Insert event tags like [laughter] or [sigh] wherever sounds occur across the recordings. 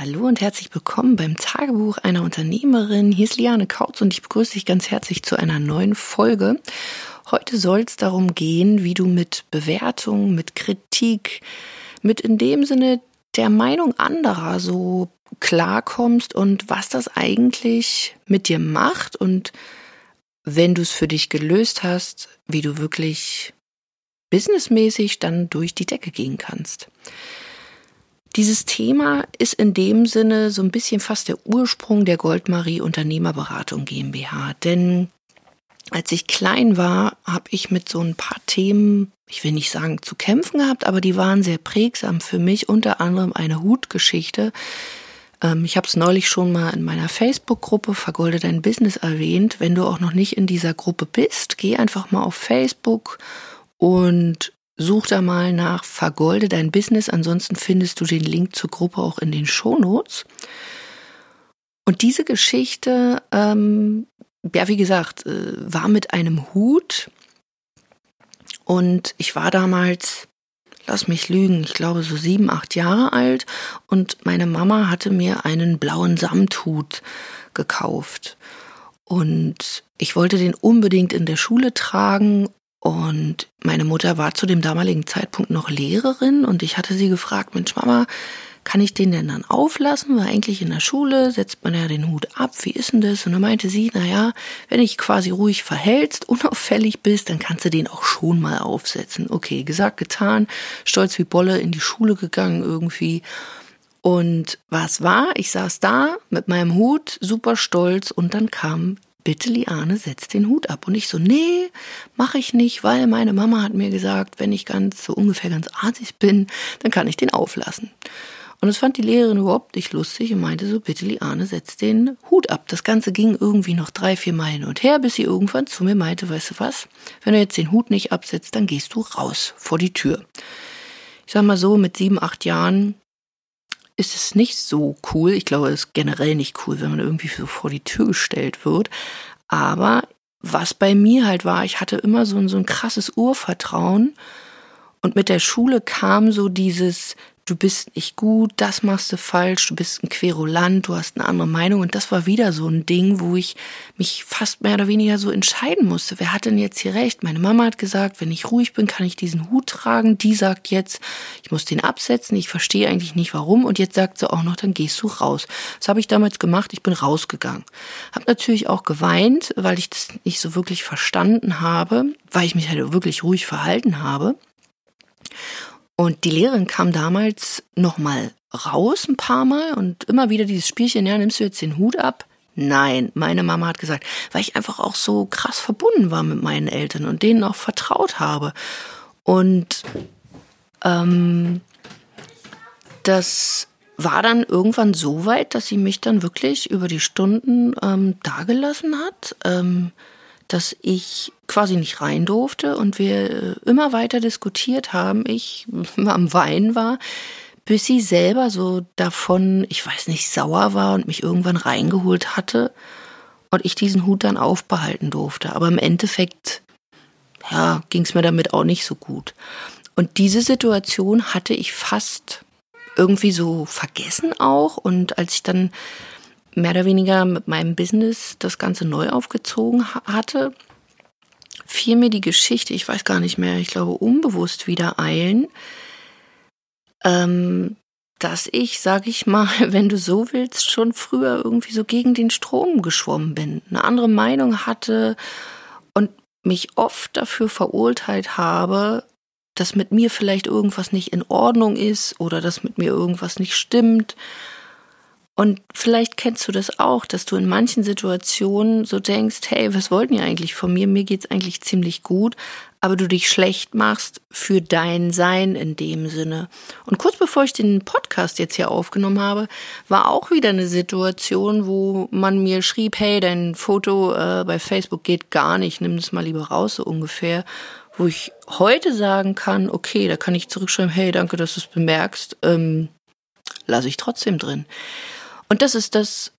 Hallo und herzlich willkommen beim Tagebuch einer Unternehmerin. Hier ist Liane Kautz und ich begrüße dich ganz herzlich zu einer neuen Folge. Heute soll es darum gehen, wie du mit Bewertung, mit Kritik, mit in dem Sinne der Meinung anderer so klarkommst und was das eigentlich mit dir macht und wenn du es für dich gelöst hast, wie du wirklich businessmäßig dann durch die Decke gehen kannst. Dieses Thema ist in dem Sinne so ein bisschen fast der Ursprung der Goldmarie Unternehmerberatung GmbH. Denn als ich klein war, habe ich mit so ein paar Themen, ich will nicht sagen zu kämpfen gehabt, aber die waren sehr prägsam für mich, unter anderem eine Hutgeschichte. Ähm, ich habe es neulich schon mal in meiner Facebook-Gruppe Vergolde dein Business erwähnt. Wenn du auch noch nicht in dieser Gruppe bist, geh einfach mal auf Facebook und such da mal nach Vergolde dein Business. Ansonsten findest du den Link zur Gruppe auch in den Shownotes. Und diese Geschichte, ähm, ja, wie gesagt, äh, war mit einem Hut. Und ich war damals, lass mich lügen, ich glaube so sieben, acht Jahre alt. Und meine Mama hatte mir einen blauen Samthut gekauft. Und ich wollte den unbedingt in der Schule tragen und meine Mutter war zu dem damaligen Zeitpunkt noch Lehrerin und ich hatte sie gefragt, Mensch Mama, kann ich den denn dann auflassen? Weil eigentlich in der Schule setzt man ja den Hut ab. Wie ist denn das? Und dann meinte sie, na ja, wenn dich quasi ruhig verhältst, unauffällig bist, dann kannst du den auch schon mal aufsetzen. Okay, gesagt, getan, stolz wie Bolle in die Schule gegangen irgendwie. Und was war? Ich saß da mit meinem Hut, super stolz und dann kam bitte Liane, setz den Hut ab. Und ich so, nee, mache ich nicht, weil meine Mama hat mir gesagt, wenn ich ganz so ungefähr ganz artig bin, dann kann ich den auflassen. Und das fand die Lehrerin überhaupt nicht lustig und meinte so, bitte Liane, setz den Hut ab. Das Ganze ging irgendwie noch drei, vier hin und her, bis sie irgendwann zu mir meinte, weißt du was, wenn du jetzt den Hut nicht absetzt, dann gehst du raus vor die Tür. Ich sag mal so, mit sieben, acht Jahren ist es nicht so cool. Ich glaube, es ist generell nicht cool, wenn man irgendwie so vor die Tür gestellt wird. Aber was bei mir halt war, ich hatte immer so ein, so ein krasses Urvertrauen. Und mit der Schule kam so dieses, du bist nicht gut, das machst du falsch, du bist ein Querulant, du hast eine andere Meinung. Und das war wieder so ein Ding, wo ich mich fast mehr oder weniger so entscheiden musste. Wer hat denn jetzt hier recht? Meine Mama hat gesagt, wenn ich ruhig bin, kann ich diesen Hut tragen. Die sagt jetzt, ich muss den absetzen. Ich verstehe eigentlich nicht warum. Und jetzt sagt sie auch noch, dann gehst du raus. Das habe ich damals gemacht. Ich bin rausgegangen. Hab natürlich auch geweint, weil ich das nicht so wirklich verstanden habe, weil ich mich halt wirklich ruhig verhalten habe. Und die Lehrerin kam damals nochmal raus ein paar Mal und immer wieder dieses Spielchen, ja, nimmst du jetzt den Hut ab? Nein, meine Mama hat gesagt, weil ich einfach auch so krass verbunden war mit meinen Eltern und denen auch vertraut habe. Und ähm, das war dann irgendwann so weit, dass sie mich dann wirklich über die Stunden ähm, dagelassen hat. Ähm, dass ich quasi nicht rein durfte und wir äh, immer weiter diskutiert haben. Ich [laughs] am Weinen war, bis sie selber so davon, ich weiß nicht, sauer war und mich irgendwann reingeholt hatte und ich diesen Hut dann aufbehalten durfte. Aber im Endeffekt, ja, ging es mir damit auch nicht so gut. Und diese Situation hatte ich fast irgendwie so vergessen auch. Und als ich dann mehr oder weniger mit meinem Business das Ganze neu aufgezogen hatte, fiel mir die Geschichte, ich weiß gar nicht mehr, ich glaube unbewusst wieder eilen, ähm, dass ich, sag ich mal, [laughs] wenn du so willst, schon früher irgendwie so gegen den Strom geschwommen bin, eine andere Meinung hatte und mich oft dafür verurteilt habe, dass mit mir vielleicht irgendwas nicht in Ordnung ist oder dass mit mir irgendwas nicht stimmt und vielleicht kennst du das auch, dass du in manchen Situationen so denkst, hey, was wollten die eigentlich von mir? Mir geht's eigentlich ziemlich gut, aber du dich schlecht machst für dein Sein in dem Sinne. Und kurz bevor ich den Podcast jetzt hier aufgenommen habe, war auch wieder eine Situation, wo man mir schrieb, hey, dein Foto äh, bei Facebook geht gar nicht, nimm das mal lieber raus, so ungefähr. Wo ich heute sagen kann, okay, da kann ich zurückschreiben, hey, danke, dass du es bemerkst, ähm, lasse ich trotzdem drin. Und das ist das,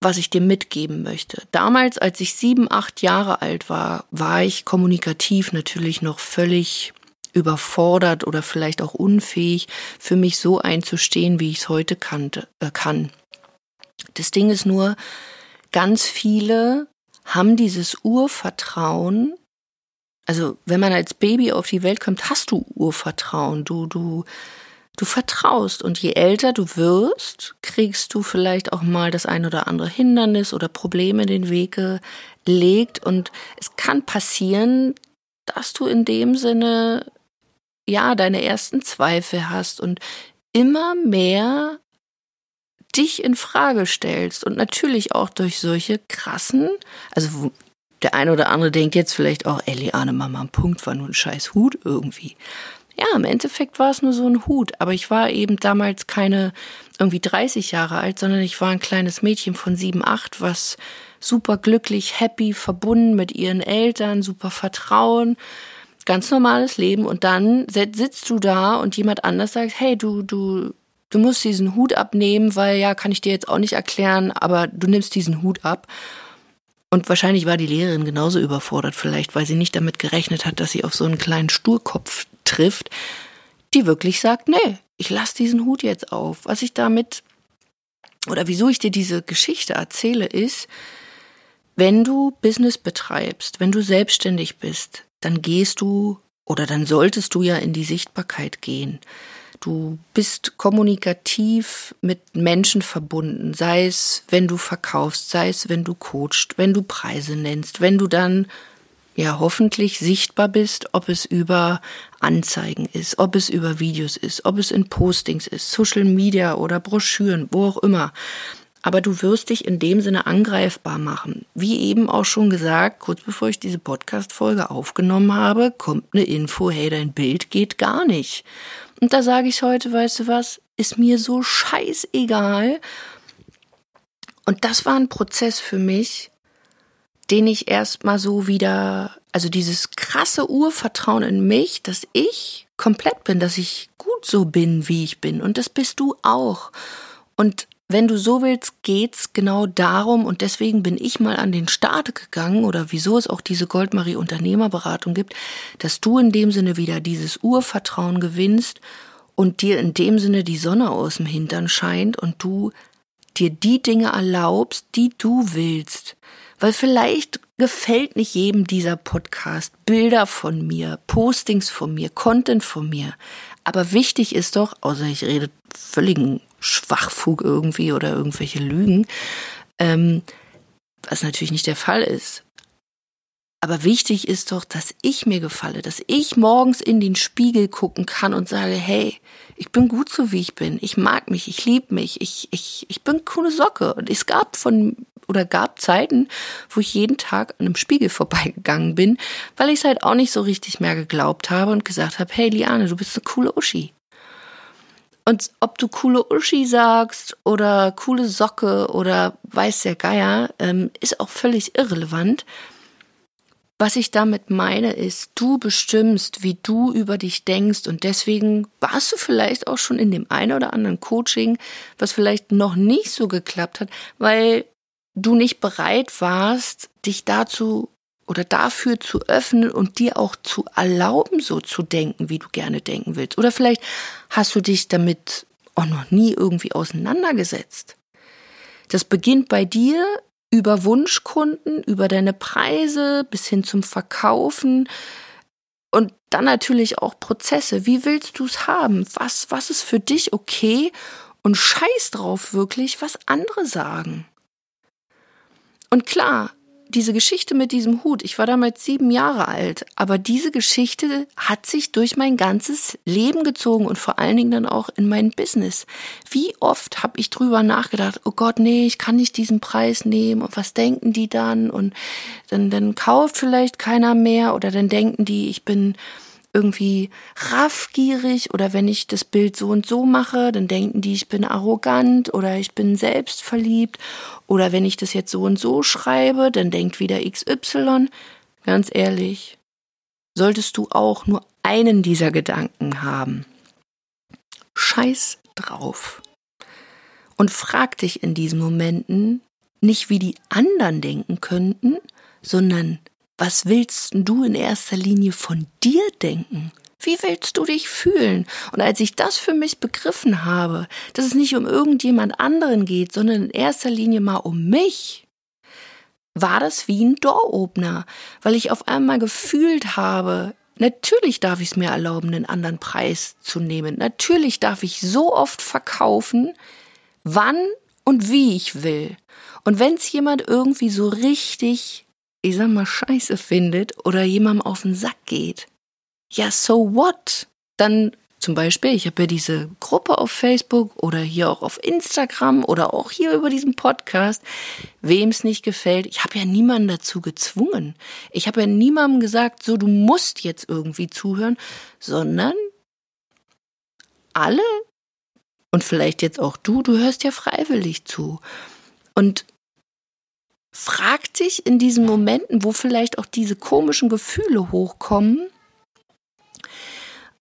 was ich dir mitgeben möchte. Damals, als ich sieben, acht Jahre alt war, war ich kommunikativ natürlich noch völlig überfordert oder vielleicht auch unfähig, für mich so einzustehen, wie ich es heute kannte, äh, kann. Das Ding ist nur, ganz viele haben dieses Urvertrauen. Also, wenn man als Baby auf die Welt kommt, hast du Urvertrauen. Du, du, du vertraust. Und je älter du wirst, kriegst du vielleicht auch mal das ein oder andere Hindernis oder Probleme den Weg gelegt. Und es kann passieren, dass du in dem Sinne ja deine ersten Zweifel hast und immer mehr dich in Frage stellst und natürlich auch durch solche krassen, also der eine oder andere denkt jetzt vielleicht auch, ey, Liane, Mama, ein Punkt war nur ein scheiß Hut irgendwie. Ja, im Endeffekt war es nur so ein Hut, aber ich war eben damals keine irgendwie 30 Jahre alt, sondern ich war ein kleines Mädchen von sieben, acht, was super glücklich, happy, verbunden mit ihren Eltern, super Vertrauen, ganz normales Leben und dann sitzt du da und jemand anders sagt, hey, du, du, du musst diesen Hut abnehmen, weil ja, kann ich dir jetzt auch nicht erklären, aber du nimmst diesen Hut ab. Und wahrscheinlich war die Lehrerin genauso überfordert, vielleicht, weil sie nicht damit gerechnet hat, dass sie auf so einen kleinen Sturkopf trifft, die wirklich sagt, nee, ich lass diesen Hut jetzt auf. Was ich damit oder wieso ich dir diese Geschichte erzähle, ist, wenn du Business betreibst, wenn du selbstständig bist, dann gehst du oder dann solltest du ja in die Sichtbarkeit gehen. Du bist kommunikativ mit Menschen verbunden, sei es, wenn du verkaufst, sei es, wenn du coachst, wenn du Preise nennst, wenn du dann ja hoffentlich sichtbar bist, ob es über Anzeigen ist, ob es über Videos ist, ob es in Postings ist, Social Media oder Broschüren, wo auch immer. Aber du wirst dich in dem Sinne angreifbar machen. Wie eben auch schon gesagt, kurz bevor ich diese Podcast-Folge aufgenommen habe, kommt eine Info, hey, dein Bild geht gar nicht. Und da sage ich heute, weißt du was, ist mir so scheißegal. Und das war ein Prozess für mich, den ich erstmal so wieder, also dieses krasse Urvertrauen in mich, dass ich komplett bin, dass ich gut so bin, wie ich bin. Und das bist du auch. Und wenn du so willst, geht's genau darum und deswegen bin ich mal an den Start gegangen oder wieso es auch diese Goldmarie Unternehmerberatung gibt, dass du in dem Sinne wieder dieses Urvertrauen gewinnst und dir in dem Sinne die Sonne aus dem Hintern scheint und du dir die Dinge erlaubst, die du willst. Weil vielleicht gefällt nicht jedem dieser Podcast, Bilder von mir, Postings von mir, Content von mir. Aber wichtig ist doch, außer ich rede völligen Schwachfug irgendwie oder irgendwelche Lügen, ähm, was natürlich nicht der Fall ist. Aber wichtig ist doch, dass ich mir gefalle, dass ich morgens in den Spiegel gucken kann und sage, hey, ich bin gut so wie ich bin, ich mag mich, ich liebe mich, ich, ich, ich bin coole Socke. Und es gab von oder gab Zeiten, wo ich jeden Tag an einem Spiegel vorbeigegangen bin, weil ich es halt auch nicht so richtig mehr geglaubt habe und gesagt habe, hey Liane, du bist eine coole Uschi. Und ob du coole Uschi sagst oder coole Socke oder weiß der Geier, ähm, ist auch völlig irrelevant. Was ich damit meine ist, du bestimmst, wie du über dich denkst und deswegen warst du vielleicht auch schon in dem einen oder anderen Coaching, was vielleicht noch nicht so geklappt hat, weil du nicht bereit warst, dich dazu oder dafür zu öffnen und dir auch zu erlauben, so zu denken, wie du gerne denken willst. Oder vielleicht hast du dich damit auch noch nie irgendwie auseinandergesetzt. Das beginnt bei dir über Wunschkunden, über deine Preise bis hin zum Verkaufen und dann natürlich auch Prozesse. Wie willst du es haben? Was, was ist für dich okay? Und scheiß drauf wirklich, was andere sagen. Und klar, diese Geschichte mit diesem Hut, ich war damals sieben Jahre alt, aber diese Geschichte hat sich durch mein ganzes Leben gezogen und vor allen Dingen dann auch in mein Business. Wie oft habe ich drüber nachgedacht, oh Gott, nee, ich kann nicht diesen Preis nehmen und was denken die dann und dann, dann kauft vielleicht keiner mehr oder dann denken die, ich bin irgendwie raffgierig oder wenn ich das Bild so und so mache, dann denken die, ich bin arrogant oder ich bin selbstverliebt oder wenn ich das jetzt so und so schreibe, dann denkt wieder XY. Ganz ehrlich, solltest du auch nur einen dieser Gedanken haben. Scheiß drauf. Und frag dich in diesen Momenten nicht, wie die anderen denken könnten, sondern was willst du in erster Linie von dir denken? Wie willst du dich fühlen? Und als ich das für mich begriffen habe, dass es nicht um irgendjemand anderen geht, sondern in erster Linie mal um mich, war das wie ein Door-Opener, weil ich auf einmal gefühlt habe, natürlich darf ich es mir erlauben, einen anderen Preis zu nehmen. Natürlich darf ich so oft verkaufen, wann und wie ich will. Und wenn es jemand irgendwie so richtig, ich sag mal, scheiße findet oder jemandem auf den Sack geht, ja, so what? Dann zum Beispiel, ich habe ja diese Gruppe auf Facebook oder hier auch auf Instagram oder auch hier über diesen Podcast. Wem es nicht gefällt, ich habe ja niemanden dazu gezwungen. Ich habe ja niemandem gesagt, so du musst jetzt irgendwie zuhören, sondern alle und vielleicht jetzt auch du, du hörst ja freiwillig zu. Und frag dich in diesen Momenten, wo vielleicht auch diese komischen Gefühle hochkommen,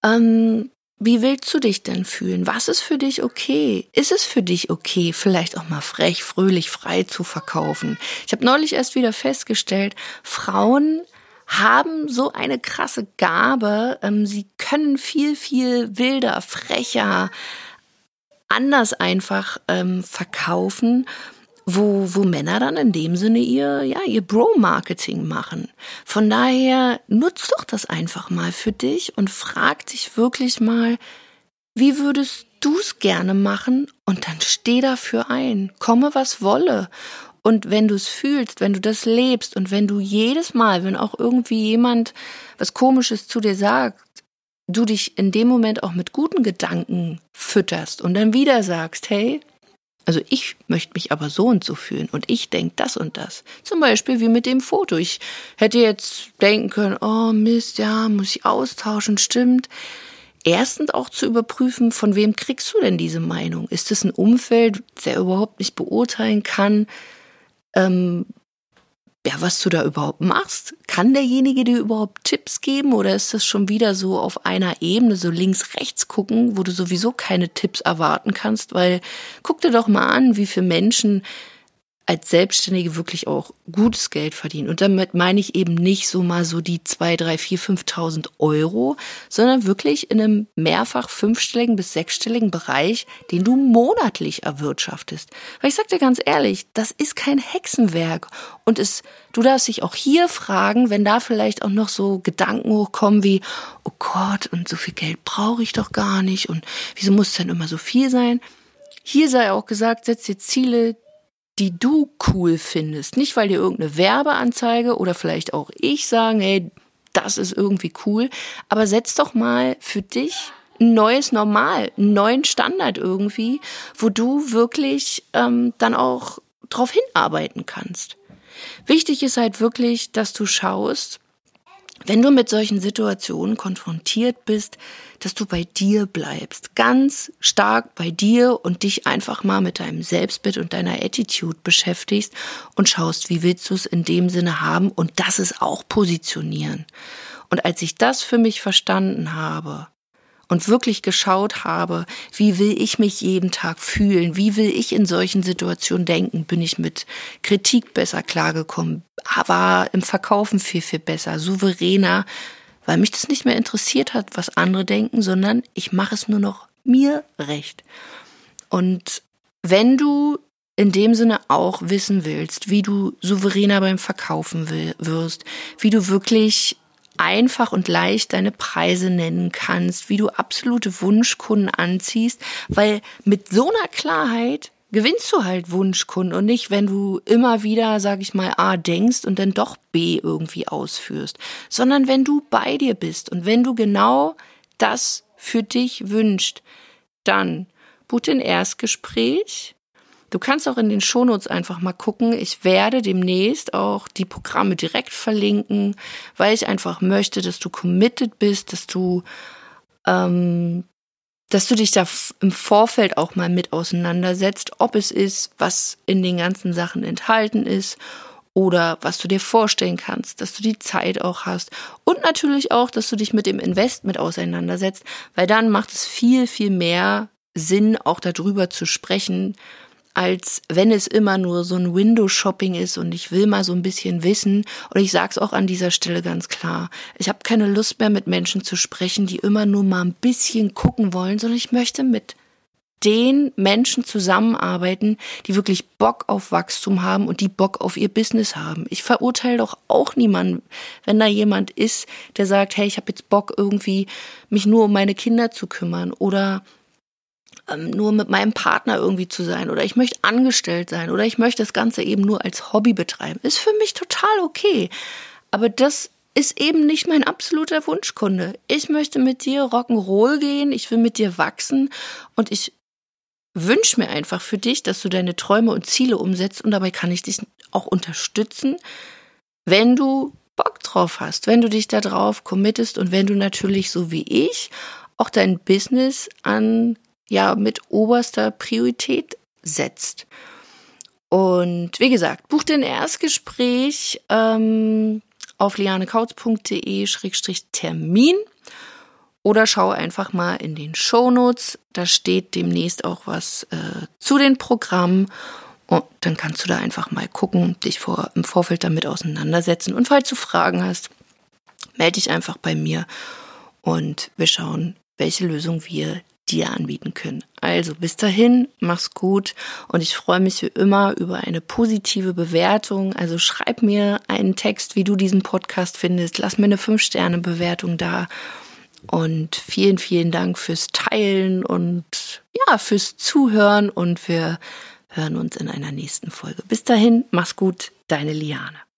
ähm, wie willst du dich denn fühlen? Was ist für dich okay? Ist es für dich okay, vielleicht auch mal frech, fröhlich, frei zu verkaufen? Ich habe neulich erst wieder festgestellt, Frauen haben so eine krasse Gabe. Ähm, sie können viel, viel wilder, frecher, anders einfach ähm, verkaufen wo, wo Männer dann in dem Sinne ihr, ja, ihr Bro-Marketing machen. Von daher nutzt doch das einfach mal für dich und frag dich wirklich mal, wie würdest du es gerne machen? Und dann steh dafür ein. Komme, was wolle. Und wenn du es fühlst, wenn du das lebst und wenn du jedes Mal, wenn auch irgendwie jemand was Komisches zu dir sagt, du dich in dem Moment auch mit guten Gedanken fütterst und dann wieder sagst, hey, also ich möchte mich aber so und so fühlen und ich denke das und das. Zum Beispiel wie mit dem Foto. Ich hätte jetzt denken können, oh Mist, ja, muss ich austauschen, stimmt. Erstens auch zu überprüfen, von wem kriegst du denn diese Meinung? Ist es ein Umfeld, der überhaupt nicht beurteilen kann, ähm, ja, was du da überhaupt machst. Kann derjenige dir überhaupt Tipps geben oder ist das schon wieder so auf einer Ebene, so links, rechts gucken, wo du sowieso keine Tipps erwarten kannst? Weil guck dir doch mal an, wie viele Menschen als Selbstständige wirklich auch gutes Geld verdienen. Und damit meine ich eben nicht so mal so die zwei, drei, vier, 5.000 Euro, sondern wirklich in einem mehrfach fünfstelligen bis sechsstelligen Bereich, den du monatlich erwirtschaftest. Weil ich sag dir ganz ehrlich, das ist kein Hexenwerk. Und es, du darfst dich auch hier fragen, wenn da vielleicht auch noch so Gedanken hochkommen wie, oh Gott, und so viel Geld brauche ich doch gar nicht und wieso muss es denn immer so viel sein? Hier sei auch gesagt, setz dir Ziele, die du cool findest. Nicht, weil dir irgendeine Werbeanzeige oder vielleicht auch ich sagen, hey, das ist irgendwie cool, aber setz doch mal für dich ein neues Normal, einen neuen Standard irgendwie, wo du wirklich ähm, dann auch drauf hinarbeiten kannst. Wichtig ist halt wirklich, dass du schaust, wenn du mit solchen Situationen konfrontiert bist, dass du bei dir bleibst, ganz stark bei dir und dich einfach mal mit deinem Selbstbild und deiner Attitude beschäftigst und schaust, wie willst du es in dem Sinne haben und das ist auch positionieren. Und als ich das für mich verstanden habe, und wirklich geschaut habe, wie will ich mich jeden Tag fühlen, wie will ich in solchen Situationen denken, bin ich mit Kritik besser klargekommen, war im Verkaufen viel, viel besser, souveräner, weil mich das nicht mehr interessiert hat, was andere denken, sondern ich mache es nur noch mir recht. Und wenn du in dem Sinne auch wissen willst, wie du souveräner beim Verkaufen wirst, wie du wirklich einfach und leicht deine Preise nennen kannst, wie du absolute Wunschkunden anziehst, weil mit so einer Klarheit gewinnst du halt Wunschkunden und nicht, wenn du immer wieder, sag ich mal, A denkst und dann doch B irgendwie ausführst, sondern wenn du bei dir bist und wenn du genau das für dich wünscht, dann buch ein Erstgespräch Du kannst auch in den Shownotes einfach mal gucken. Ich werde demnächst auch die Programme direkt verlinken, weil ich einfach möchte, dass du committed bist, dass du, ähm, dass du dich da im Vorfeld auch mal mit auseinandersetzt, ob es ist, was in den ganzen Sachen enthalten ist oder was du dir vorstellen kannst, dass du die Zeit auch hast und natürlich auch, dass du dich mit dem Investment auseinandersetzt, weil dann macht es viel, viel mehr Sinn, auch darüber zu sprechen, als wenn es immer nur so ein Window-Shopping ist und ich will mal so ein bisschen wissen. Und ich sage es auch an dieser Stelle ganz klar. Ich habe keine Lust mehr mit Menschen zu sprechen, die immer nur mal ein bisschen gucken wollen, sondern ich möchte mit den Menschen zusammenarbeiten, die wirklich Bock auf Wachstum haben und die Bock auf ihr Business haben. Ich verurteile doch auch niemanden, wenn da jemand ist, der sagt, hey, ich habe jetzt Bock irgendwie mich nur um meine Kinder zu kümmern oder nur mit meinem Partner irgendwie zu sein oder ich möchte angestellt sein oder ich möchte das Ganze eben nur als Hobby betreiben. Ist für mich total okay. Aber das ist eben nicht mein absoluter Wunschkunde. Ich möchte mit dir Rock'n'Roll gehen, ich will mit dir wachsen und ich wünsche mir einfach für dich, dass du deine Träume und Ziele umsetzt und dabei kann ich dich auch unterstützen, wenn du Bock drauf hast, wenn du dich da drauf committest und wenn du natürlich so wie ich auch dein Business an ja mit oberster Priorität setzt. Und wie gesagt, buch den Erstgespräch ähm, auf lianekautz.de-termin oder schau einfach mal in den Shownotes. Da steht demnächst auch was äh, zu den Programmen. Und dann kannst du da einfach mal gucken, dich vor, im Vorfeld damit auseinandersetzen. Und falls du Fragen hast, melde dich einfach bei mir und wir schauen, welche Lösung wir dir anbieten können. Also bis dahin, mach's gut und ich freue mich wie immer über eine positive Bewertung. Also schreib mir einen Text, wie du diesen Podcast findest. Lass mir eine 5-Sterne-Bewertung da. Und vielen, vielen Dank fürs Teilen und ja, fürs Zuhören und wir hören uns in einer nächsten Folge. Bis dahin, mach's gut, deine Liane.